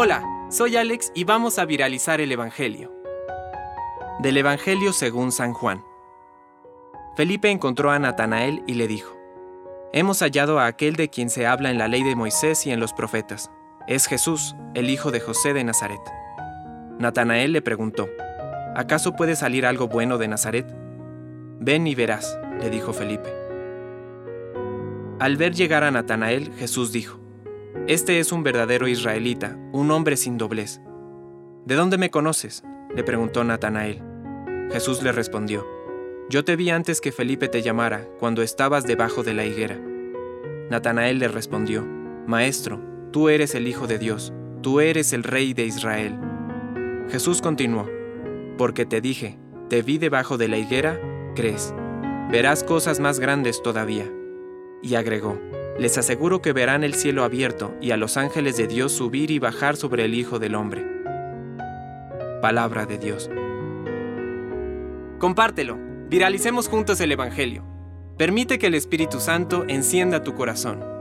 Hola, soy Alex y vamos a viralizar el Evangelio. Del Evangelio según San Juan. Felipe encontró a Natanael y le dijo, Hemos hallado a aquel de quien se habla en la ley de Moisés y en los profetas. Es Jesús, el hijo de José de Nazaret. Natanael le preguntó, ¿acaso puede salir algo bueno de Nazaret? Ven y verás, le dijo Felipe. Al ver llegar a Natanael, Jesús dijo, Este es un verdadero israelita, un hombre sin doblez. ¿De dónde me conoces? le preguntó Natanael. Jesús le respondió, Yo te vi antes que Felipe te llamara, cuando estabas debajo de la higuera. Natanael le respondió, Maestro, tú eres el Hijo de Dios, tú eres el Rey de Israel. Jesús continuó, Porque te dije, te vi debajo de la higuera, crees. Verás cosas más grandes todavía. Y agregó, les aseguro que verán el cielo abierto y a los ángeles de Dios subir y bajar sobre el Hijo del Hombre. Palabra de Dios. Compártelo, viralicemos juntos el Evangelio. Permite que el Espíritu Santo encienda tu corazón.